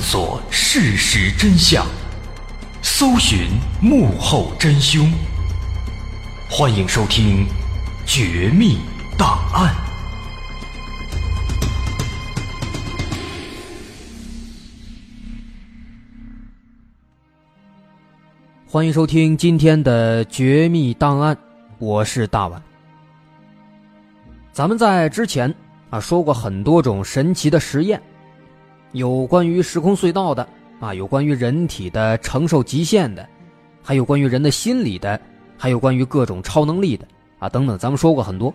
索事实真相，搜寻幕后真凶。欢迎收听《绝密档案》，欢迎收听今天的《绝密档案》，我是大碗。咱们在之前啊说过很多种神奇的实验。有关于时空隧道的啊，有关于人体的承受极限的，还有关于人的心理的，还有关于各种超能力的啊等等，咱们说过很多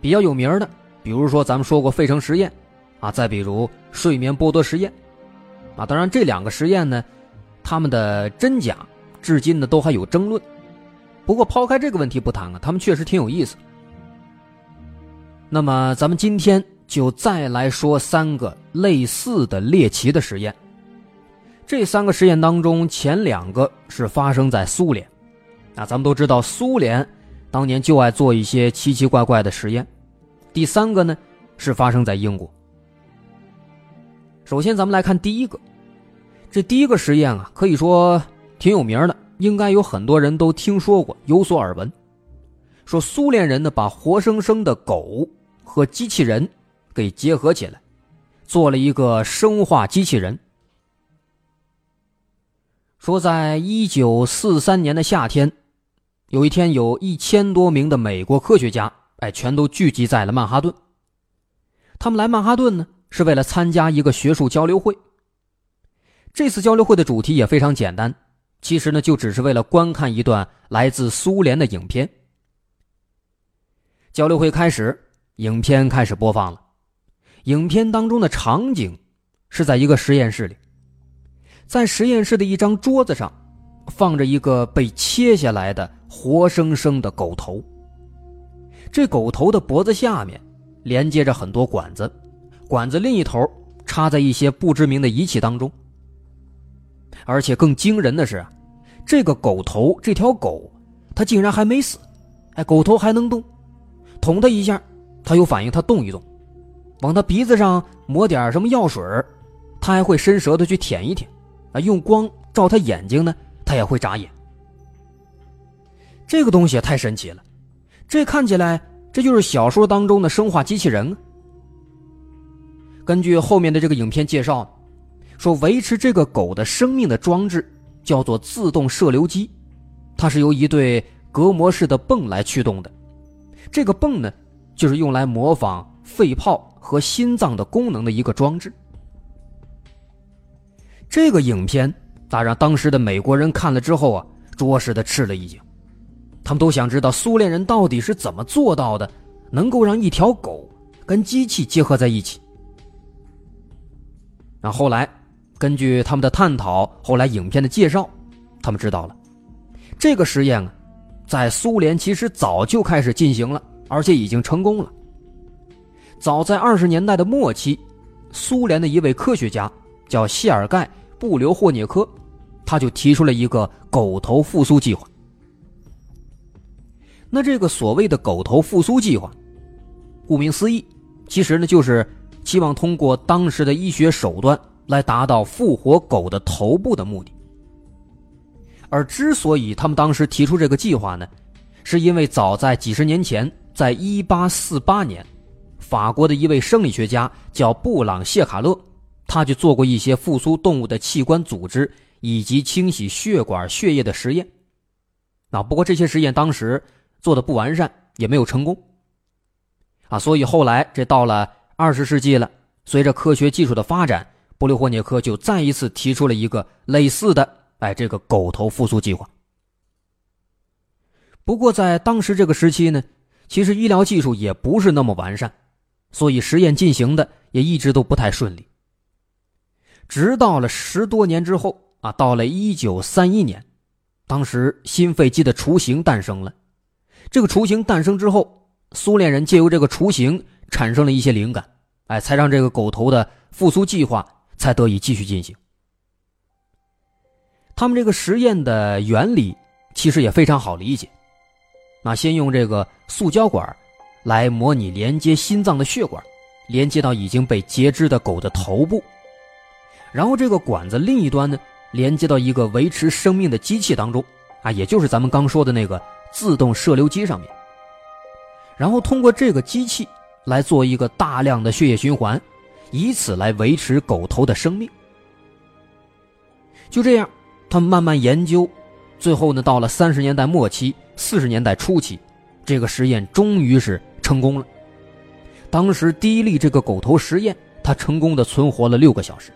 比较有名的，比如说咱们说过费城实验啊，再比如睡眠剥夺实验啊。当然这两个实验呢，他们的真假至今呢都还有争论。不过抛开这个问题不谈啊，他们确实挺有意思。那么咱们今天。就再来说三个类似的猎奇的实验。这三个实验当中，前两个是发生在苏联，那咱们都知道苏联当年就爱做一些奇奇怪怪的实验。第三个呢是发生在英国。首先，咱们来看第一个，这第一个实验啊，可以说挺有名的，应该有很多人都听说过，有所耳闻。说苏联人呢，把活生生的狗和机器人。给结合起来，做了一个生化机器人。说，在一九四三年的夏天，有一天，有一千多名的美国科学家，哎，全都聚集在了曼哈顿。他们来曼哈顿呢，是为了参加一个学术交流会。这次交流会的主题也非常简单，其实呢，就只是为了观看一段来自苏联的影片。交流会开始，影片开始播放了。影片当中的场景是在一个实验室里，在实验室的一张桌子上，放着一个被切下来的活生生的狗头。这狗头的脖子下面连接着很多管子，管子另一头插在一些不知名的仪器当中。而且更惊人的是，这个狗头这条狗，它竟然还没死，哎，狗头还能动，捅它一下，它有反应，它动一动。往他鼻子上抹点什么药水他还会伸舌头去舔一舔，啊，用光照他眼睛呢，他也会眨眼。这个东西太神奇了，这看起来这就是小说当中的生化机器人。根据后面的这个影片介绍，说维持这个狗的生命的装置叫做自动射流机，它是由一对隔膜式的泵来驱动的，这个泵呢，就是用来模仿肺泡。和心脏的功能的一个装置。这个影片，咋让当时的美国人看了之后啊，着实的吃了一惊。他们都想知道苏联人到底是怎么做到的，能够让一条狗跟机器结合在一起。那后来，根据他们的探讨，后来影片的介绍，他们知道了，这个实验啊，在苏联其实早就开始进行了，而且已经成功了。早在二十年代的末期，苏联的一位科学家叫谢尔盖·布留霍涅科，他就提出了一个狗头复苏计划。那这个所谓的狗头复苏计划，顾名思义，其实呢就是希望通过当时的医学手段来达到复活狗的头部的目的。而之所以他们当时提出这个计划呢，是因为早在几十年前，在一八四八年。法国的一位生理学家叫布朗谢卡勒，他就做过一些复苏动物的器官组织以及清洗血管血液的实验。啊，不过这些实验当时做的不完善，也没有成功。啊，所以后来这到了二十世纪了，随着科学技术的发展，布留霍涅科就再一次提出了一个类似的哎这个狗头复苏计划。不过在当时这个时期呢，其实医疗技术也不是那么完善。所以实验进行的也一直都不太顺利。直到了十多年之后啊，到了一九三一年，当时心肺机的雏形诞生了。这个雏形诞生之后，苏联人借由这个雏形产生了一些灵感，哎，才让这个狗头的复苏计划才得以继续进行。他们这个实验的原理其实也非常好理解，那先用这个塑胶管。来模拟连接心脏的血管，连接到已经被截肢的狗的头部，然后这个管子另一端呢，连接到一个维持生命的机器当中，啊，也就是咱们刚说的那个自动射流机上面。然后通过这个机器来做一个大量的血液循环，以此来维持狗头的生命。就这样，他们慢慢研究，最后呢，到了三十年代末期、四十年代初期，这个实验终于是成功了。当时第一例这个狗头实验，它成功的存活了六个小时。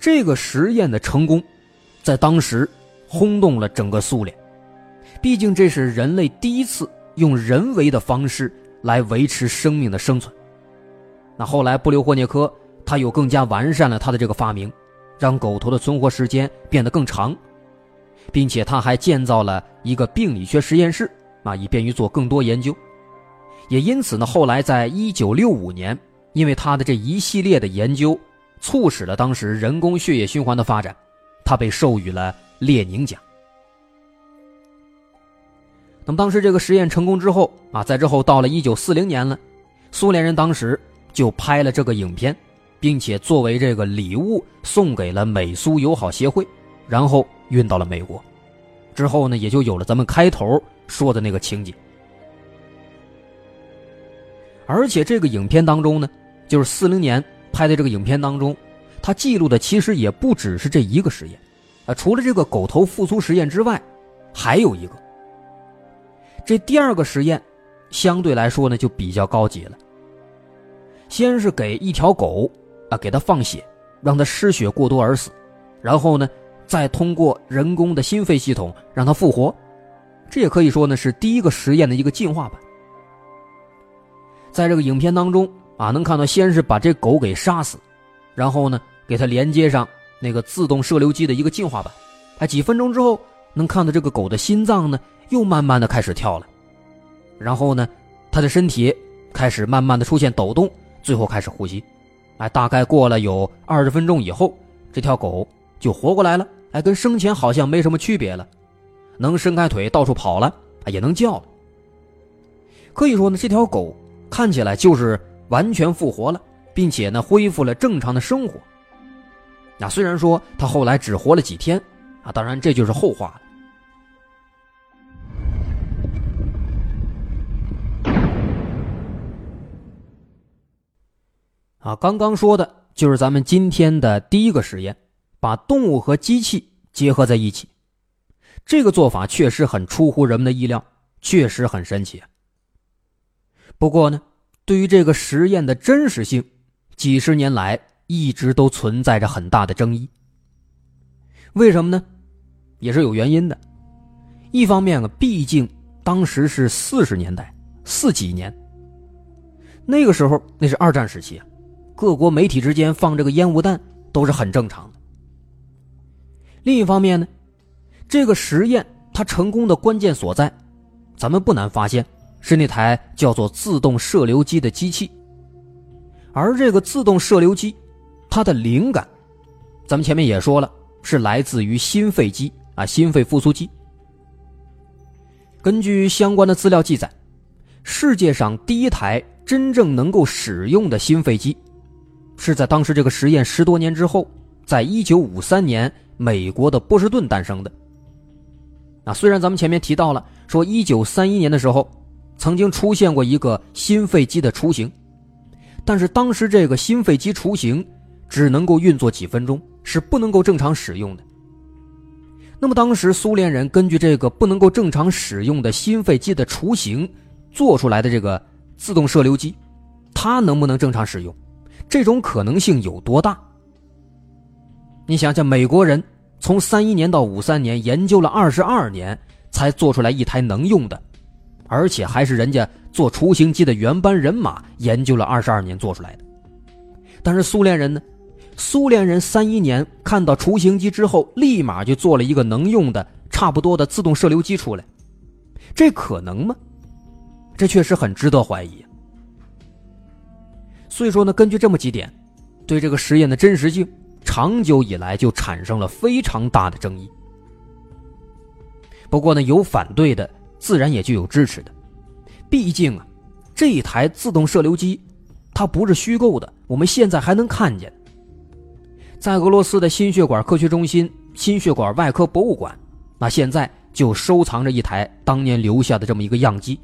这个实验的成功，在当时轰动了整个苏联。毕竟这是人类第一次用人为的方式来维持生命的生存。那后来布留霍涅科他又更加完善了他的这个发明，让狗头的存活时间变得更长，并且他还建造了一个病理学实验室啊，以便于做更多研究。也因此呢，后来在一九六五年，因为他的这一系列的研究，促使了当时人工血液循环的发展，他被授予了列宁奖。那么当时这个实验成功之后啊，在之后到了一九四零年了，苏联人当时就拍了这个影片，并且作为这个礼物送给了美苏友好协会，然后运到了美国。之后呢，也就有了咱们开头说的那个情节。而且这个影片当中呢，就是四零年拍的这个影片当中，它记录的其实也不只是这一个实验，啊，除了这个狗头复苏实验之外，还有一个。这第二个实验，相对来说呢就比较高级了。先是给一条狗啊给它放血，让它失血过多而死，然后呢再通过人工的心肺系统让它复活，这也可以说呢是第一个实验的一个进化版。在这个影片当中啊，能看到先是把这狗给杀死，然后呢给它连接上那个自动射流机的一个进化版，哎，几分钟之后能看到这个狗的心脏呢。又慢慢的开始跳了，然后呢，他的身体开始慢慢的出现抖动，最后开始呼吸，哎，大概过了有二十分钟以后，这条狗就活过来了，哎，跟生前好像没什么区别了，能伸开腿到处跑了，也能叫了。可以说呢，这条狗看起来就是完全复活了，并且呢，恢复了正常的生活。那虽然说它后来只活了几天，啊，当然这就是后话了。啊，刚刚说的就是咱们今天的第一个实验，把动物和机器结合在一起。这个做法确实很出乎人们的意料，确实很神奇。不过呢，对于这个实验的真实性，几十年来一直都存在着很大的争议。为什么呢？也是有原因的。一方面啊，毕竟当时是四十年代，四几年，那个时候那是二战时期。各国媒体之间放这个烟雾弹都是很正常的。另一方面呢，这个实验它成功的关键所在，咱们不难发现是那台叫做自动射流机的机器。而这个自动射流机，它的灵感，咱们前面也说了，是来自于心肺机啊，心肺复苏机。根据相关的资料记载，世界上第一台真正能够使用的心肺机。是在当时这个实验十多年之后，在一九五三年美国的波士顿诞生的。那虽然咱们前面提到了说一九三一年的时候，曾经出现过一个心肺机的雏形，但是当时这个心肺机雏形只能够运作几分钟，是不能够正常使用的。那么当时苏联人根据这个不能够正常使用的心肺机的雏形做出来的这个自动射流机，它能不能正常使用？这种可能性有多大？你想想，美国人从三一年到五三年研究了二十二年，才做出来一台能用的，而且还是人家做雏形机的原班人马研究了二十二年做出来的。但是苏联人呢？苏联人三一年看到雏形机之后，立马就做了一个能用的、差不多的自动射流机出来，这可能吗？这确实很值得怀疑。所以说呢，根据这么几点，对这个实验的真实性，长久以来就产生了非常大的争议。不过呢，有反对的，自然也就有支持的。毕竟啊，这一台自动射流机，它不是虚构的，我们现在还能看见。在俄罗斯的心血管科学中心心血管外科博物馆，那现在就收藏着一台当年留下的这么一个样机。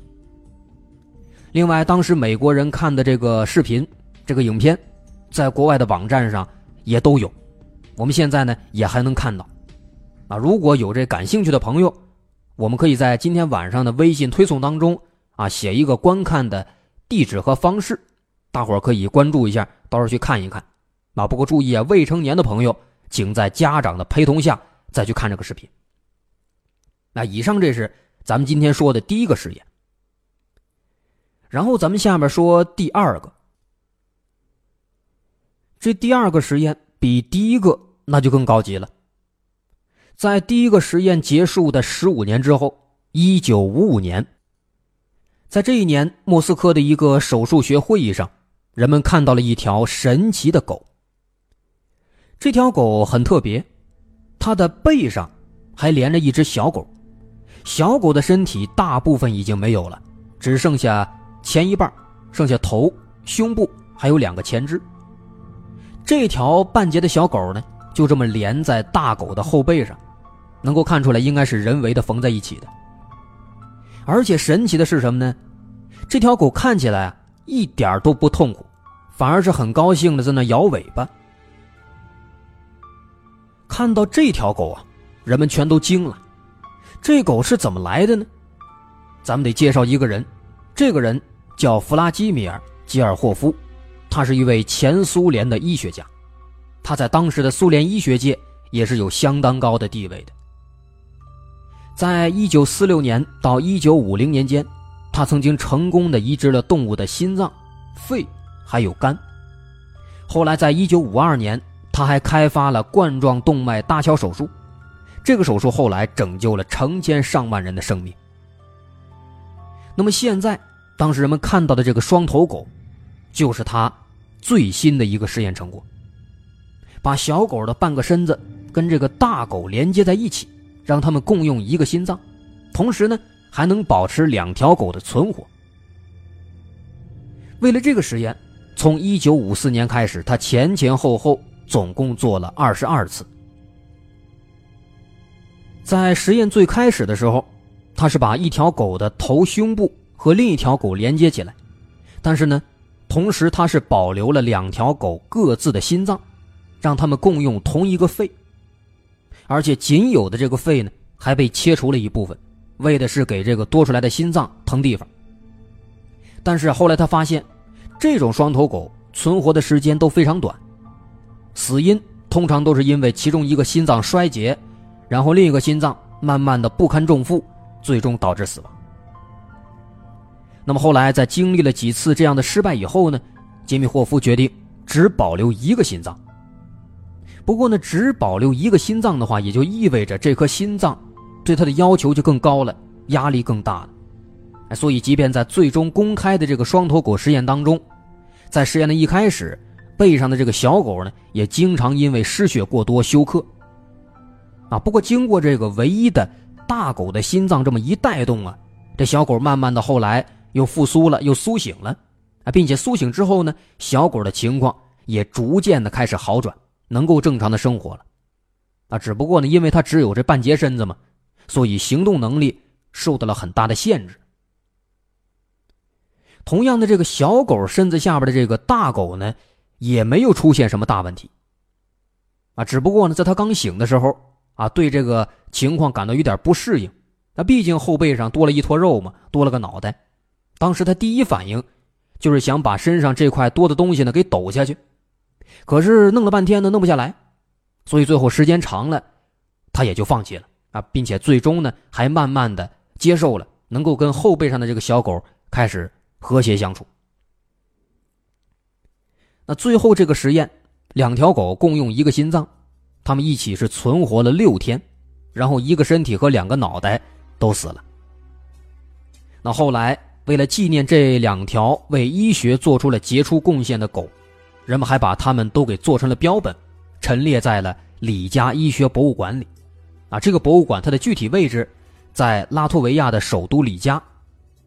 另外，当时美国人看的这个视频、这个影片，在国外的网站上也都有，我们现在呢也还能看到。啊，如果有这感兴趣的朋友，我们可以在今天晚上的微信推送当中啊写一个观看的地址和方式，大伙儿可以关注一下，到时候去看一看。啊，不过注意啊，未成年的朋友请在家长的陪同下再去看这个视频。那以上这是咱们今天说的第一个实验。然后咱们下面说第二个，这第二个实验比第一个那就更高级了。在第一个实验结束的十五年之后，一九五五年，在这一年，莫斯科的一个手术学会议上，人们看到了一条神奇的狗。这条狗很特别，它的背上还连着一只小狗，小狗的身体大部分已经没有了，只剩下。前一半，剩下头、胸部还有两个前肢。这条半截的小狗呢，就这么连在大狗的后背上，能够看出来应该是人为的缝在一起的。而且神奇的是什么呢？这条狗看起来啊一点都不痛苦，反而是很高兴的在那摇尾巴。看到这条狗啊，人们全都惊了。这狗是怎么来的呢？咱们得介绍一个人，这个人。叫弗拉基米尔·吉尔霍夫，他是一位前苏联的医学家，他在当时的苏联医学界也是有相当高的地位的。在一九四六年到一九五零年间，他曾经成功的移植了动物的心脏、肺还有肝。后来在一九五二年，他还开发了冠状动脉搭桥手术，这个手术后来拯救了成千上万人的生命。那么现在。当时人们看到的这个双头狗，就是他最新的一个实验成果。把小狗的半个身子跟这个大狗连接在一起，让它们共用一个心脏，同时呢还能保持两条狗的存活。为了这个实验，从1954年开始，他前前后后总共做了二十二次。在实验最开始的时候，他是把一条狗的头、胸部。和另一条狗连接起来，但是呢，同时它是保留了两条狗各自的心脏，让它们共用同一个肺，而且仅有的这个肺呢还被切除了一部分，为的是给这个多出来的心脏腾地方。但是后来他发现，这种双头狗存活的时间都非常短，死因通常都是因为其中一个心脏衰竭，然后另一个心脏慢慢的不堪重负，最终导致死亡。那么后来，在经历了几次这样的失败以后呢，杰米霍夫决定只保留一个心脏。不过呢，只保留一个心脏的话，也就意味着这颗心脏对他的要求就更高了，压力更大了。所以，即便在最终公开的这个双头狗实验当中，在实验的一开始，背上的这个小狗呢，也经常因为失血过多休克。啊，不过经过这个唯一的大狗的心脏这么一带动啊，这小狗慢慢的后来。又复苏了，又苏醒了，啊，并且苏醒之后呢，小狗的情况也逐渐的开始好转，能够正常的生活了，啊，只不过呢，因为它只有这半截身子嘛，所以行动能力受到了很大的限制。同样的，这个小狗身子下边的这个大狗呢，也没有出现什么大问题，啊，只不过呢，在它刚醒的时候，啊，对这个情况感到有点不适应，那毕竟后背上多了一坨肉嘛，多了个脑袋。当时他第一反应，就是想把身上这块多的东西呢给抖下去，可是弄了半天呢弄不下来，所以最后时间长了，他也就放弃了啊，并且最终呢还慢慢的接受了，能够跟后背上的这个小狗开始和谐相处。那最后这个实验，两条狗共用一个心脏，他们一起是存活了六天，然后一个身体和两个脑袋都死了。那后来。为了纪念这两条为医学做出了杰出贡献的狗，人们还把它们都给做成了标本，陈列在了里加医学博物馆里。啊，这个博物馆它的具体位置在拉脱维亚的首都里加。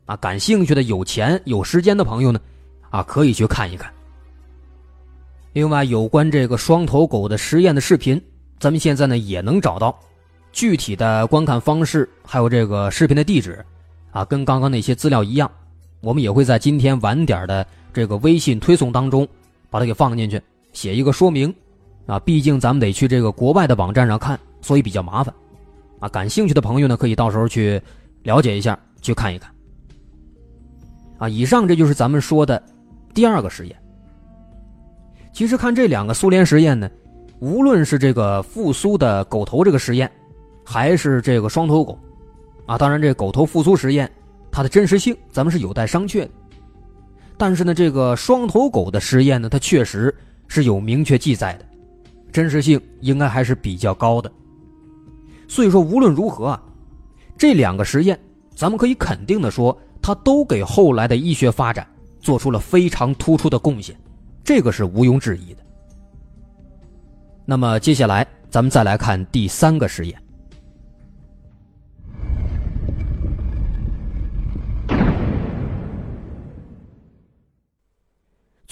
啊，感兴趣的、有钱有时间的朋友呢，啊，可以去看一看。另外，有关这个双头狗的实验的视频，咱们现在呢也能找到，具体的观看方式还有这个视频的地址，啊，跟刚刚那些资料一样，我们也会在今天晚点的这个微信推送当中把它给放进去，写一个说明，啊，毕竟咱们得去这个国外的网站上看，所以比较麻烦，啊，感兴趣的朋友呢可以到时候去了解一下，去看一看，啊，以上这就是咱们说的第二个实验。其实看这两个苏联实验呢，无论是这个复苏的狗头这个实验，还是这个双头狗，啊，当然这狗头复苏实验，它的真实性咱们是有待商榷的。但是呢，这个双头狗的实验呢，它确实是有明确记载的，真实性应该还是比较高的。所以说，无论如何啊，这两个实验，咱们可以肯定的说，它都给后来的医学发展做出了非常突出的贡献。这个是毋庸置疑的。那么接下来，咱们再来看第三个实验。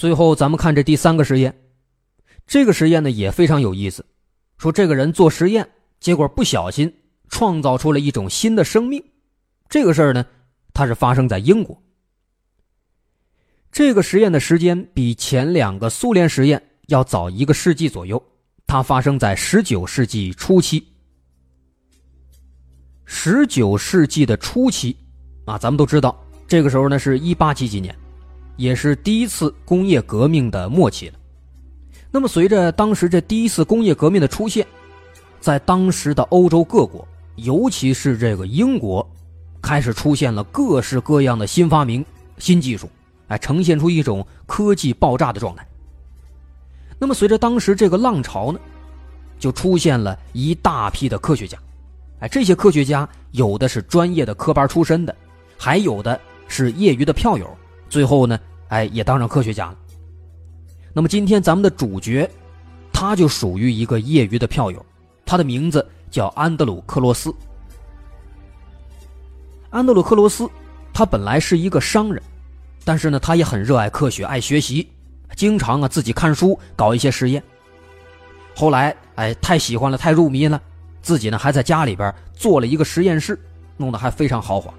最后，咱们看这第三个实验。这个实验呢也非常有意思，说这个人做实验，结果不小心创造出了一种新的生命。这个事儿呢，它是发生在英国。这个实验的时间比前两个苏联实验要早一个世纪左右，它发生在十九世纪初期。十九世纪的初期，啊，咱们都知道，这个时候呢是一八几几年，也是第一次工业革命的末期了。那么，随着当时这第一次工业革命的出现，在当时的欧洲各国，尤其是这个英国，开始出现了各式各样的新发明、新技术。哎，呈现出一种科技爆炸的状态。那么，随着当时这个浪潮呢，就出现了一大批的科学家。哎，这些科学家有的是专业的科班出身的，还有的是业余的票友。最后呢，哎，也当上科学家了。那么，今天咱们的主角，他就属于一个业余的票友，他的名字叫安德鲁克罗斯。安德鲁克罗斯，他本来是一个商人。但是呢，他也很热爱科学，爱学习，经常啊自己看书，搞一些实验。后来，哎，太喜欢了，太入迷了，自己呢还在家里边做了一个实验室，弄得还非常豪华。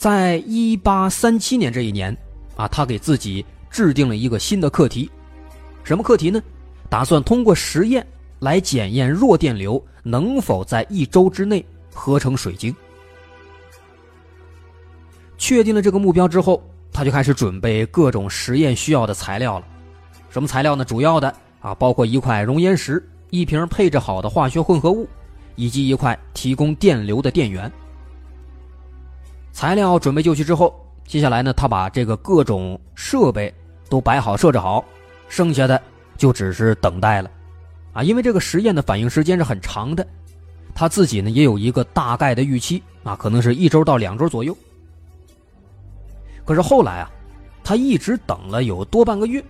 在一八三七年这一年，啊，他给自己制定了一个新的课题，什么课题呢？打算通过实验来检验弱电流能否在一周之内合成水晶。确定了这个目标之后，他就开始准备各种实验需要的材料了。什么材料呢？主要的啊，包括一块熔岩石、一瓶配置好的化学混合物，以及一块提供电流的电源。材料准备就绪之后，接下来呢，他把这个各种设备都摆好、设置好，剩下的就只是等待了。啊，因为这个实验的反应时间是很长的，他自己呢也有一个大概的预期啊，可能是一周到两周左右。可是后来啊，他一直等了有多半个月，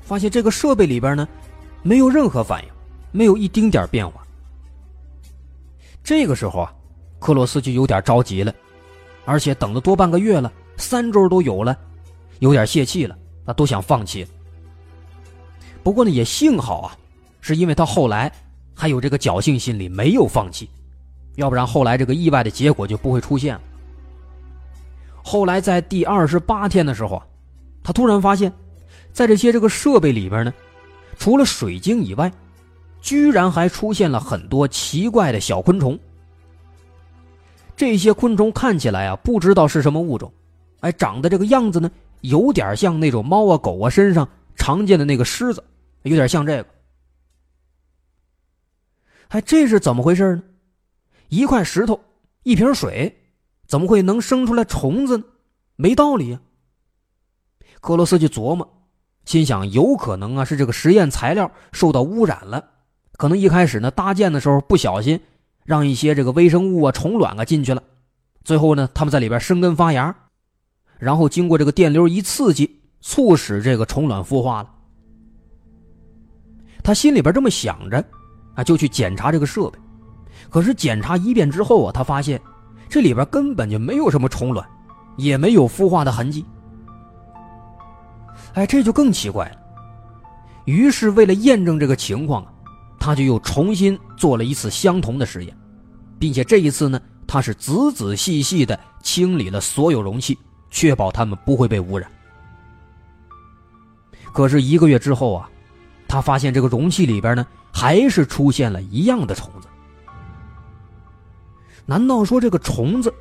发现这个设备里边呢，没有任何反应，没有一丁点变化。这个时候啊，克洛斯就有点着急了，而且等了多半个月了，三周都有了，有点泄气了，他都想放弃。不过呢，也幸好啊，是因为他后来还有这个侥幸心理，没有放弃，要不然后来这个意外的结果就不会出现了。后来在第二十八天的时候啊，他突然发现，在这些这个设备里边呢，除了水晶以外，居然还出现了很多奇怪的小昆虫。这些昆虫看起来啊，不知道是什么物种，哎，长得这个样子呢，有点像那种猫啊狗啊身上常见的那个虱子，有点像这个。哎，这是怎么回事呢？一块石头，一瓶水。怎么会能生出来虫子呢？没道理呀！克罗斯就琢磨，心想有可能啊是这个实验材料受到污染了，可能一开始呢搭建的时候不小心让一些这个微生物啊虫卵啊进去了，最后呢他们在里边生根发芽，然后经过这个电流一刺激，促使这个虫卵孵化了。他心里边这么想着，啊就去检查这个设备，可是检查一遍之后啊，他发现。这里边根本就没有什么虫卵，也没有孵化的痕迹。哎，这就更奇怪了。于是为了验证这个情况啊，他就又重新做了一次相同的实验，并且这一次呢，他是仔仔细细的清理了所有容器，确保它们不会被污染。可是一个月之后啊，他发现这个容器里边呢，还是出现了一样的虫子。难道说这个虫子，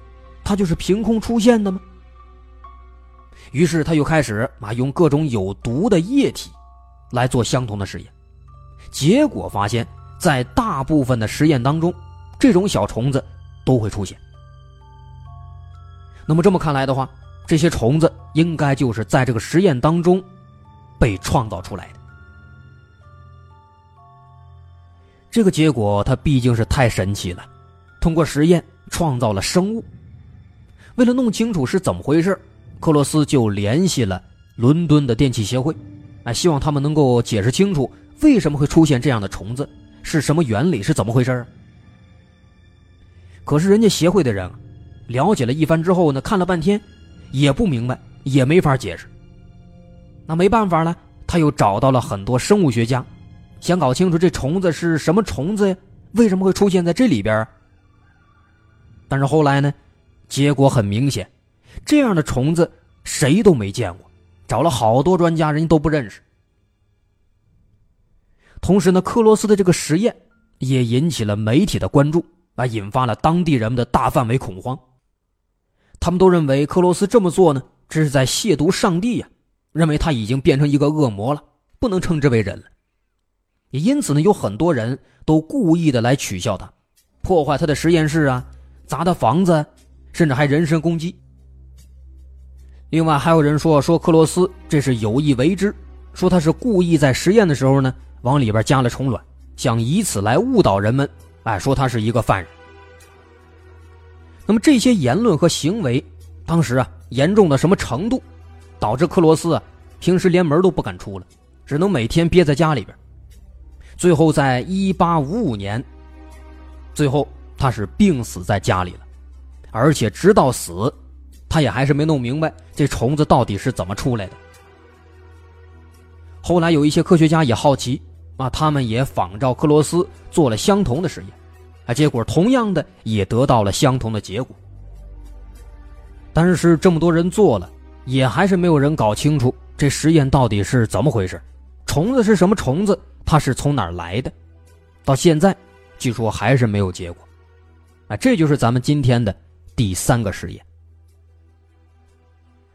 它就是凭空出现的吗？于是他又开始啊，用各种有毒的液体来做相同的实验，结果发现，在大部分的实验当中，这种小虫子都会出现。那么这么看来的话，这些虫子应该就是在这个实验当中被创造出来的。这个结果它毕竟是太神奇了，通过实验创造了生物。为了弄清楚是怎么回事。克罗斯就联系了伦敦的电器协会，哎，希望他们能够解释清楚为什么会出现这样的虫子，是什么原理，是怎么回事可是人家协会的人了解了一番之后呢，看了半天也不明白，也没法解释。那没办法了，他又找到了很多生物学家，想搞清楚这虫子是什么虫子呀？为什么会出现在这里边？但是后来呢，结果很明显。这样的虫子谁都没见过，找了好多专家，人家都不认识。同时呢，克罗斯的这个实验也引起了媒体的关注，啊，引发了当地人们的大范围恐慌。他们都认为克罗斯这么做呢，这是在亵渎上帝呀，认为他已经变成一个恶魔了，不能称之为人了。也因此呢，有很多人都故意的来取笑他，破坏他的实验室啊，砸他房子，甚至还人身攻击。另外还有人说说克罗斯这是有意为之，说他是故意在实验的时候呢往里边加了虫卵，想以此来误导人们，哎，说他是一个犯人。那么这些言论和行为，当时啊严重到什么程度，导致克罗斯啊平时连门都不敢出了，只能每天憋在家里边。最后在一八五五年，最后他是病死在家里了，而且直到死。他也还是没弄明白这虫子到底是怎么出来的。后来有一些科学家也好奇啊，他们也仿照克罗斯做了相同的实验，啊，结果同样的也得到了相同的结果。但是这么多人做了，也还是没有人搞清楚这实验到底是怎么回事，虫子是什么虫子，它是从哪儿来的，到现在据说还是没有结果。啊，这就是咱们今天的第三个实验。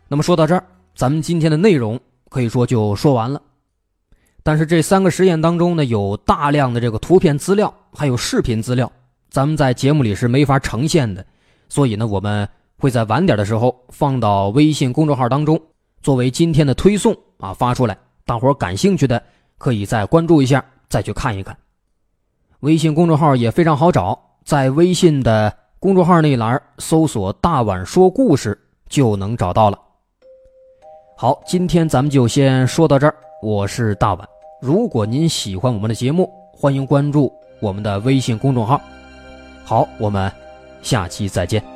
那么说到这儿，咱们今天的内容可以说就说完了。但是这三个实验当中呢，有大量的这个图片资料，还有视频资料，咱们在节目里是没法呈现的。所以呢，我们会在晚点的时候放到微信公众号当中，作为今天的推送啊发出来。大伙感兴趣的可以再关注一下，再去看一看。微信公众号也非常好找，在微信的公众号那一栏搜索“大碗说故事”就能找到了。好，今天咱们就先说到这儿。我是大碗，如果您喜欢我们的节目，欢迎关注我们的微信公众号。好，我们下期再见。